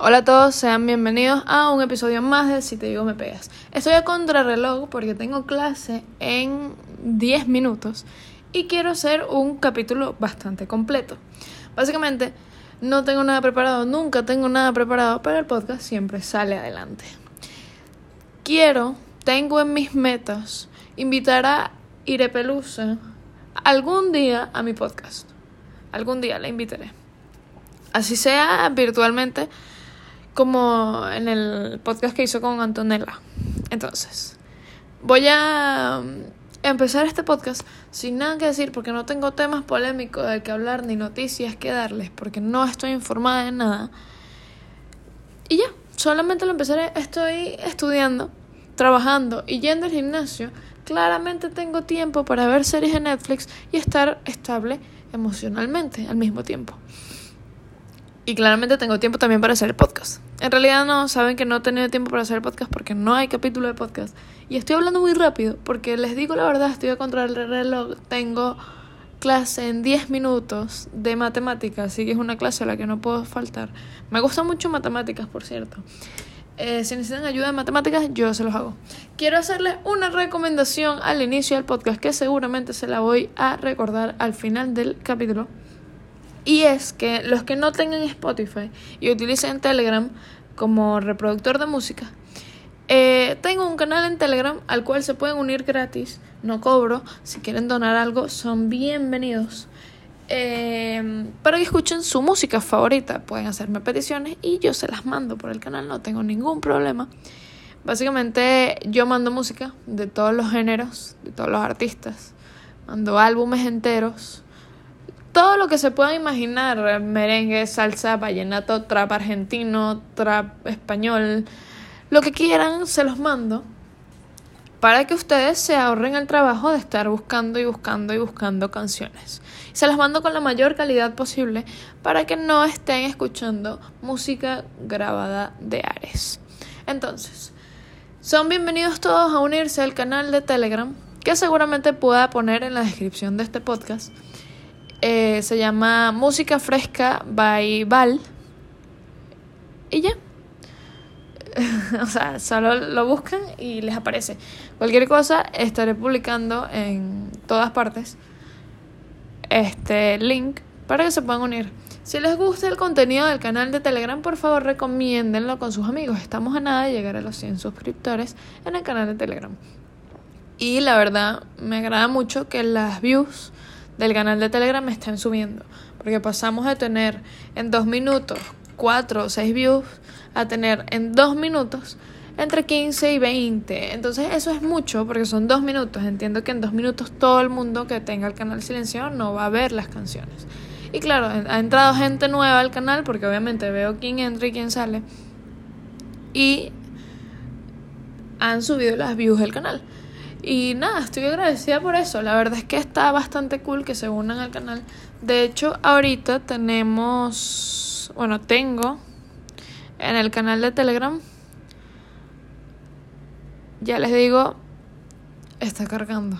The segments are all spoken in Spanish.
Hola a todos, sean bienvenidos a un episodio más de Si te digo me pegas. Estoy a contrarreloj porque tengo clase en 10 minutos y quiero hacer un capítulo bastante completo. Básicamente, no tengo nada preparado, nunca tengo nada preparado, pero el podcast siempre sale adelante. Quiero, tengo en mis metas, invitar a Irepelusa algún día a mi podcast. Algún día la invitaré. Así sea virtualmente como en el podcast que hizo con Antonella. Entonces, voy a um, empezar este podcast sin nada que decir porque no tengo temas polémicos de que hablar ni noticias que darles porque no estoy informada de nada. Y ya, solamente lo empezaré. Estoy estudiando, trabajando y yendo al gimnasio. Claramente tengo tiempo para ver series de Netflix y estar estable emocionalmente al mismo tiempo. Y claramente tengo tiempo también para hacer el podcast. En realidad no, saben que no he tenido tiempo para hacer podcast porque no hay capítulo de podcast. Y estoy hablando muy rápido porque les digo la verdad, estoy a contra el reloj. Tengo clase en 10 minutos de matemáticas, así que es una clase a la que no puedo faltar. Me gusta mucho matemáticas, por cierto. Eh, si necesitan ayuda en matemáticas, yo se los hago. Quiero hacerles una recomendación al inicio del podcast que seguramente se la voy a recordar al final del capítulo. Y es que los que no tengan Spotify y utilicen Telegram como reproductor de música, eh, tengo un canal en Telegram al cual se pueden unir gratis, no cobro, si quieren donar algo son bienvenidos. Eh, para que escuchen su música favorita, pueden hacerme peticiones y yo se las mando por el canal, no tengo ningún problema. Básicamente yo mando música de todos los géneros, de todos los artistas, mando álbumes enteros todo lo que se pueda imaginar, merengue, salsa, vallenato, trap argentino, trap español, lo que quieran, se los mando para que ustedes se ahorren el trabajo de estar buscando y buscando y buscando canciones. Se las mando con la mayor calidad posible para que no estén escuchando música grabada de Ares. Entonces, son bienvenidos todos a unirse al canal de Telegram, que seguramente pueda poner en la descripción de este podcast eh, se llama Música Fresca by Val. Y ya. o sea, solo lo buscan y les aparece. Cualquier cosa estaré publicando en todas partes este link para que se puedan unir. Si les gusta el contenido del canal de Telegram, por favor recomiéndenlo con sus amigos. Estamos a nada de llegar a los 100 suscriptores en el canal de Telegram. Y la verdad, me agrada mucho que las views del canal de Telegram me estén subiendo. Porque pasamos de tener en dos minutos cuatro o seis views a tener en dos minutos entre 15 y 20. Entonces eso es mucho porque son dos minutos. Entiendo que en dos minutos todo el mundo que tenga el canal silenciado no va a ver las canciones. Y claro, ha entrado gente nueva al canal porque obviamente veo quién entra y quién sale. Y han subido las views del canal. Y nada, estoy agradecida por eso. La verdad es que está bastante cool que se unan al canal. De hecho, ahorita tenemos, bueno, tengo en el canal de Telegram. Ya les digo, está cargando.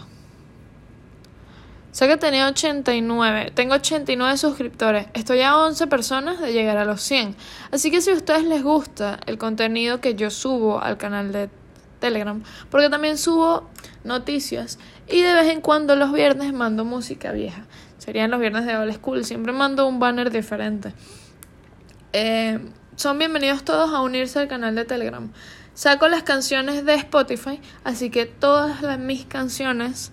Sé que tenía 89, tengo 89 suscriptores. Estoy a 11 personas de llegar a los 100. Así que si a ustedes les gusta el contenido que yo subo al canal de Telegram, porque también subo noticias y de vez en cuando los viernes mando música vieja. Serían los viernes de Old School, siempre mando un banner diferente. Eh, son bienvenidos todos a unirse al canal de Telegram. Saco las canciones de Spotify, así que todas las, mis canciones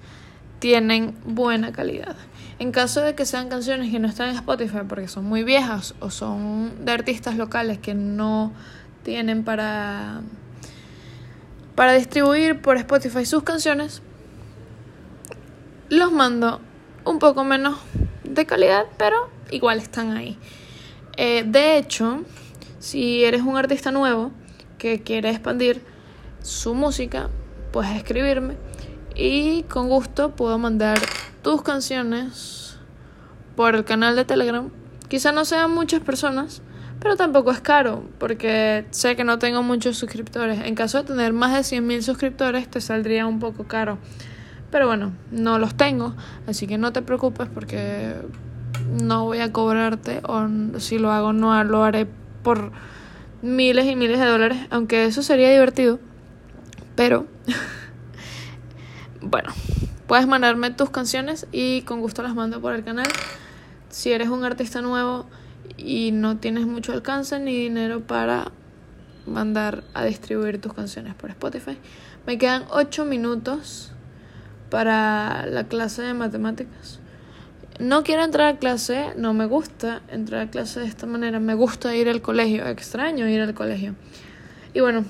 tienen buena calidad. En caso de que sean canciones que no están en Spotify porque son muy viejas o son de artistas locales que no tienen para para distribuir por Spotify sus canciones, los mando un poco menos de calidad, pero igual están ahí. Eh, de hecho, si eres un artista nuevo que quiere expandir su música, puedes escribirme y con gusto puedo mandar tus canciones por el canal de Telegram. Quizá no sean muchas personas, pero tampoco es caro, porque sé que no tengo muchos suscriptores. En caso de tener más de 100.000 suscriptores, te saldría un poco caro. Pero bueno, no los tengo, así que no te preocupes porque no voy a cobrarte o si lo hago no lo haré por miles y miles de dólares, aunque eso sería divertido. Pero, bueno, puedes mandarme tus canciones y con gusto las mando por el canal. Si eres un artista nuevo y no tienes mucho alcance ni dinero para mandar a distribuir tus canciones por Spotify, me quedan 8 minutos para la clase de matemáticas. No quiero entrar a clase, no me gusta entrar a clase de esta manera, me gusta ir al colegio, extraño ir al colegio. Y bueno,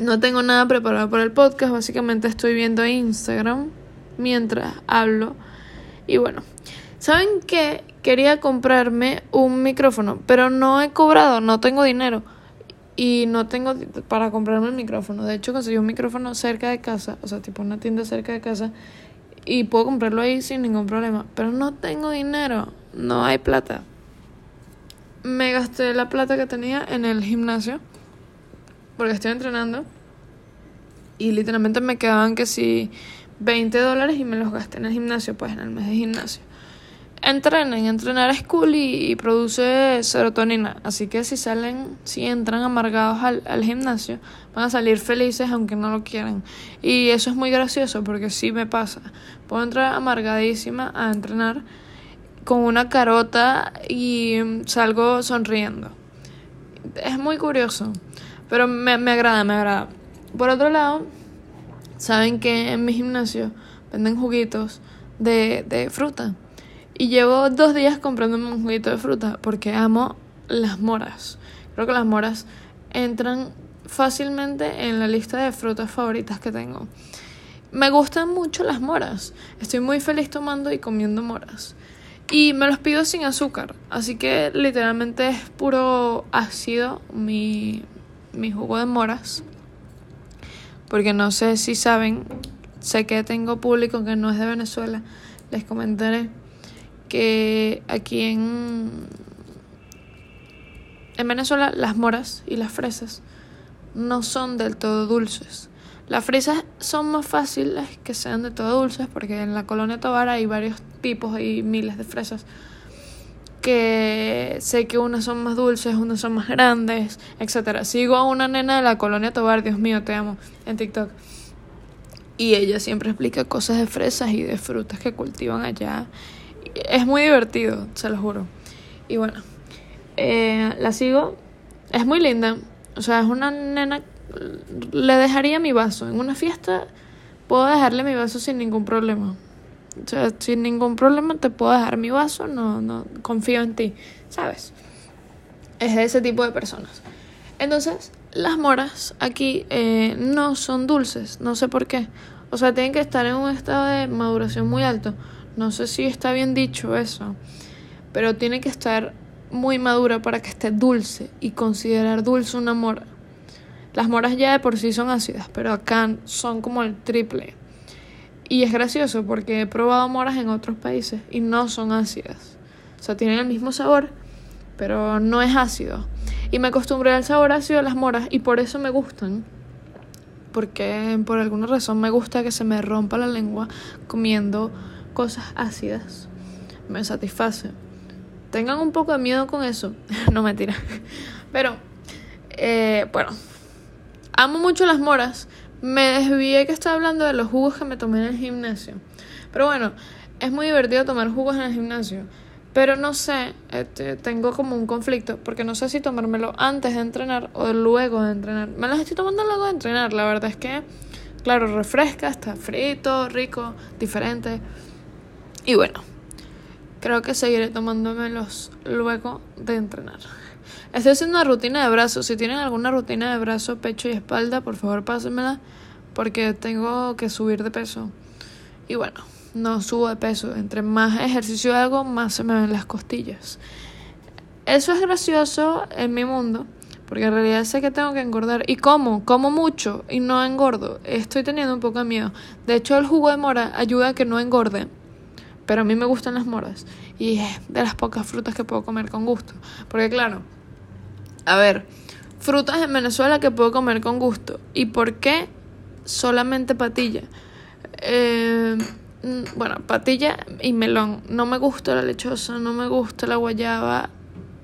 no tengo nada preparado para el podcast, básicamente estoy viendo Instagram mientras hablo. Y bueno, ¿saben qué? Quería comprarme un micrófono, pero no he cobrado, no tengo dinero. Y no tengo para comprarme el micrófono. De hecho, conseguí un micrófono cerca de casa, o sea, tipo una tienda cerca de casa. Y puedo comprarlo ahí sin ningún problema. Pero no tengo dinero, no hay plata. Me gasté la plata que tenía en el gimnasio. Porque estoy entrenando. Y literalmente me quedaban que si 20 dólares y me los gasté en el gimnasio, pues en el mes de gimnasio entrenen, entrenar es cool y, produce serotonina, así que si salen, si entran amargados al, al, gimnasio, van a salir felices aunque no lo quieran. Y eso es muy gracioso porque sí me pasa. Puedo entrar amargadísima a entrenar con una carota y salgo sonriendo. Es muy curioso, pero me, me agrada, me agrada. Por otro lado, saben que en mi gimnasio venden juguitos de, de fruta. Y llevo dos días comprándome un juguito de fruta porque amo las moras. Creo que las moras entran fácilmente en la lista de frutas favoritas que tengo. Me gustan mucho las moras. Estoy muy feliz tomando y comiendo moras. Y me los pido sin azúcar. Así que literalmente es puro ácido mi, mi jugo de moras. Porque no sé si saben, sé que tengo público que no es de Venezuela. Les comentaré que aquí en, en Venezuela las moras y las fresas no son del todo dulces. Las fresas son más fáciles que sean de todo dulces porque en la colonia Tobar hay varios tipos y miles de fresas que sé que unas son más dulces, unas son más grandes, etcétera. Sigo a una nena de la colonia Tobar, Dios mío, te amo, en TikTok. Y ella siempre explica cosas de fresas y de frutas que cultivan allá es muy divertido, se lo juro. Y bueno, eh, la sigo. Es muy linda. O sea, es una nena. Le dejaría mi vaso. En una fiesta puedo dejarle mi vaso sin ningún problema. O sea, sin ningún problema te puedo dejar mi vaso. No, no confío en ti. ¿Sabes? Es de ese tipo de personas. Entonces, las moras aquí eh, no son dulces. No sé por qué. O sea, tienen que estar en un estado de maduración muy alto. No sé si está bien dicho eso, pero tiene que estar muy madura para que esté dulce y considerar dulce una mora. Las moras ya de por sí son ácidas, pero acá son como el triple. Y es gracioso porque he probado moras en otros países y no son ácidas. O sea, tienen el mismo sabor, pero no es ácido. Y me acostumbré al sabor ácido de las moras y por eso me gustan. Porque por alguna razón me gusta que se me rompa la lengua comiendo cosas ácidas me satisface. Tengan un poco de miedo con eso. no mentira. Pero, eh, bueno, amo mucho las moras. Me desvié que estaba hablando de los jugos que me tomé en el gimnasio. Pero bueno, es muy divertido tomar jugos en el gimnasio. Pero no sé, este, tengo como un conflicto, porque no sé si tomármelo antes de entrenar o luego de entrenar. Me las estoy tomando luego de entrenar, la verdad es que, claro, refresca, está frito, rico, diferente. Y bueno, creo que seguiré tomándomelos luego de entrenar. Estoy haciendo una rutina de brazos. Si tienen alguna rutina de brazo, pecho y espalda, por favor pásenmela. Porque tengo que subir de peso. Y bueno, no subo de peso. Entre más ejercicio hago, más se me ven las costillas. Eso es gracioso en mi mundo. Porque en realidad sé que tengo que engordar. ¿Y como Como mucho y no engordo. Estoy teniendo un poco de miedo. De hecho, el jugo de mora ayuda a que no engorde. Pero a mí me gustan las moras. Y es de las pocas frutas que puedo comer con gusto. Porque claro, a ver, frutas en Venezuela que puedo comer con gusto. ¿Y por qué solamente patilla? Eh, bueno, patilla y melón. No me gusta la lechosa, no me gusta la guayaba,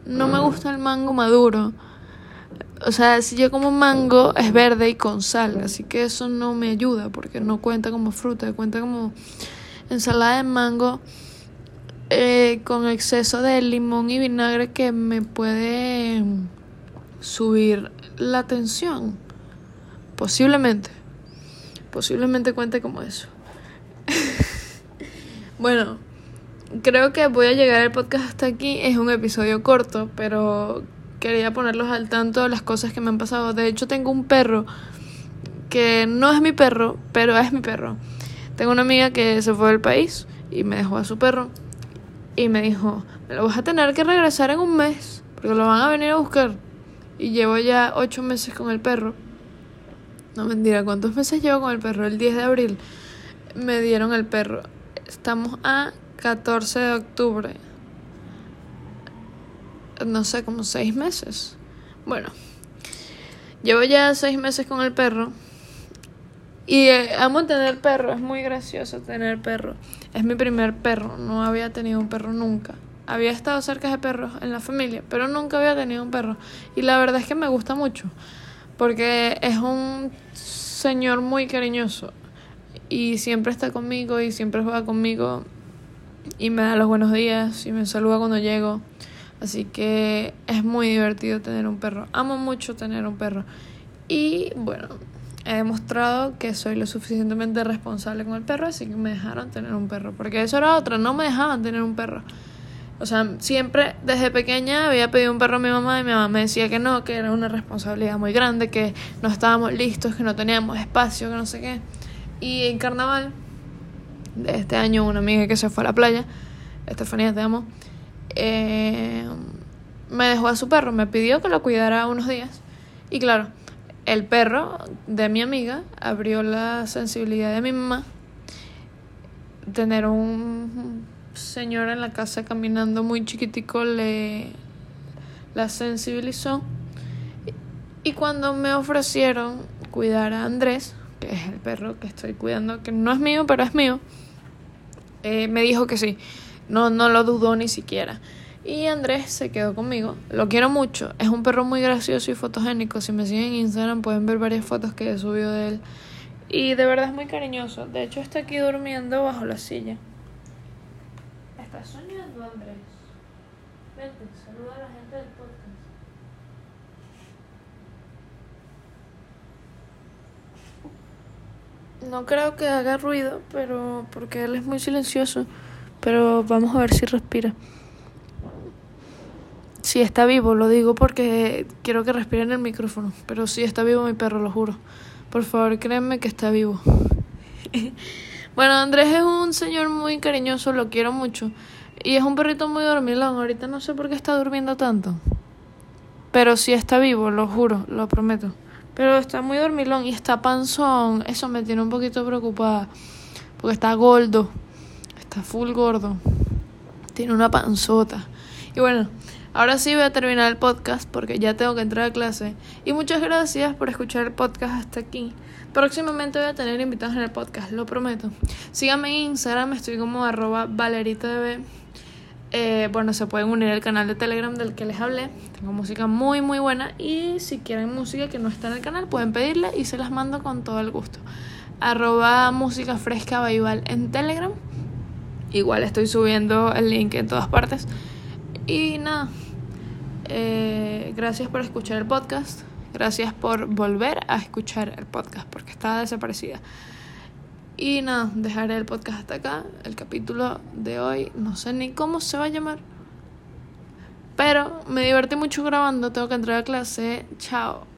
no me gusta el mango maduro. O sea, si yo como mango es verde y con sal, así que eso no me ayuda porque no cuenta como fruta, cuenta como ensalada de mango eh, con exceso de limón y vinagre que me puede subir la tensión. Posiblemente. Posiblemente cuente como eso. bueno, creo que voy a llegar el podcast hasta aquí. Es un episodio corto, pero quería ponerlos al tanto de las cosas que me han pasado. De hecho, tengo un perro que no es mi perro, pero es mi perro. Tengo una amiga que se fue del país y me dejó a su perro y me dijo, me lo vas a tener que regresar en un mes porque lo van a venir a buscar. Y llevo ya ocho meses con el perro. No mentira, ¿cuántos meses llevo con el perro? El 10 de abril me dieron el perro. Estamos a 14 de octubre no sé, como seis meses. Bueno, llevo ya seis meses con el perro. Y eh, amo tener perro, es muy gracioso tener perro. Es mi primer perro, no había tenido un perro nunca. Había estado cerca de perros en la familia, pero nunca había tenido un perro. Y la verdad es que me gusta mucho, porque es un señor muy cariñoso. Y siempre está conmigo y siempre juega conmigo. Y me da los buenos días y me saluda cuando llego. Así que es muy divertido tener un perro. Amo mucho tener un perro. Y bueno, he demostrado que soy lo suficientemente responsable con el perro, así que me dejaron tener un perro. Porque eso era otra, no me dejaban tener un perro. O sea, siempre desde pequeña había pedido un perro a mi mamá y mi mamá me decía que no, que era una responsabilidad muy grande, que no estábamos listos, que no teníamos espacio, que no sé qué. Y en carnaval de este año, una amiga que se fue a la playa, Estefanía, te amo eh, me dejó a su perro, me pidió que lo cuidara unos días. Y claro, el perro de mi amiga abrió la sensibilidad de mi mamá. Tener un señor en la casa caminando muy chiquitico le la sensibilizó. Y cuando me ofrecieron cuidar a Andrés, que es el perro que estoy cuidando, que no es mío, pero es mío, eh, me dijo que sí. No, no lo dudó ni siquiera. Y Andrés se quedó conmigo. Lo quiero mucho. Es un perro muy gracioso y fotogénico. Si me siguen en Instagram pueden ver varias fotos que he subido de él. Y de verdad es muy cariñoso. De hecho está aquí durmiendo bajo la silla. ¿Estás soñando, Andrés? Vente, saluda a la gente del podcast. No creo que haga ruido, pero porque él es muy silencioso. Pero vamos a ver si respira. Si está vivo, lo digo porque quiero que respire en el micrófono. Pero si está vivo mi perro, lo juro. Por favor, créanme que está vivo. bueno, Andrés es un señor muy cariñoso, lo quiero mucho. Y es un perrito muy dormilón. Ahorita no sé por qué está durmiendo tanto. Pero si está vivo, lo juro, lo prometo. Pero está muy dormilón y está panzón. Eso me tiene un poquito preocupada. Porque está gordo. Está full gordo. Tiene una panzota. Y bueno, ahora sí voy a terminar el podcast porque ya tengo que entrar a clase. Y muchas gracias por escuchar el podcast hasta aquí. Próximamente voy a tener invitados en el podcast, lo prometo. Síganme en Instagram, estoy como arroba valeritadb. Eh, bueno, se pueden unir al canal de Telegram del que les hablé. Tengo música muy muy buena y si quieren música que no está en el canal pueden pedirla y se las mando con todo el gusto. Arroba música fresca en Telegram. Igual estoy subiendo el link en todas partes. Y nada, eh, gracias por escuchar el podcast. Gracias por volver a escuchar el podcast porque estaba desaparecida. Y nada, dejaré el podcast hasta acá. El capítulo de hoy no sé ni cómo se va a llamar. Pero me divertí mucho grabando, tengo que entrar a clase. Chao.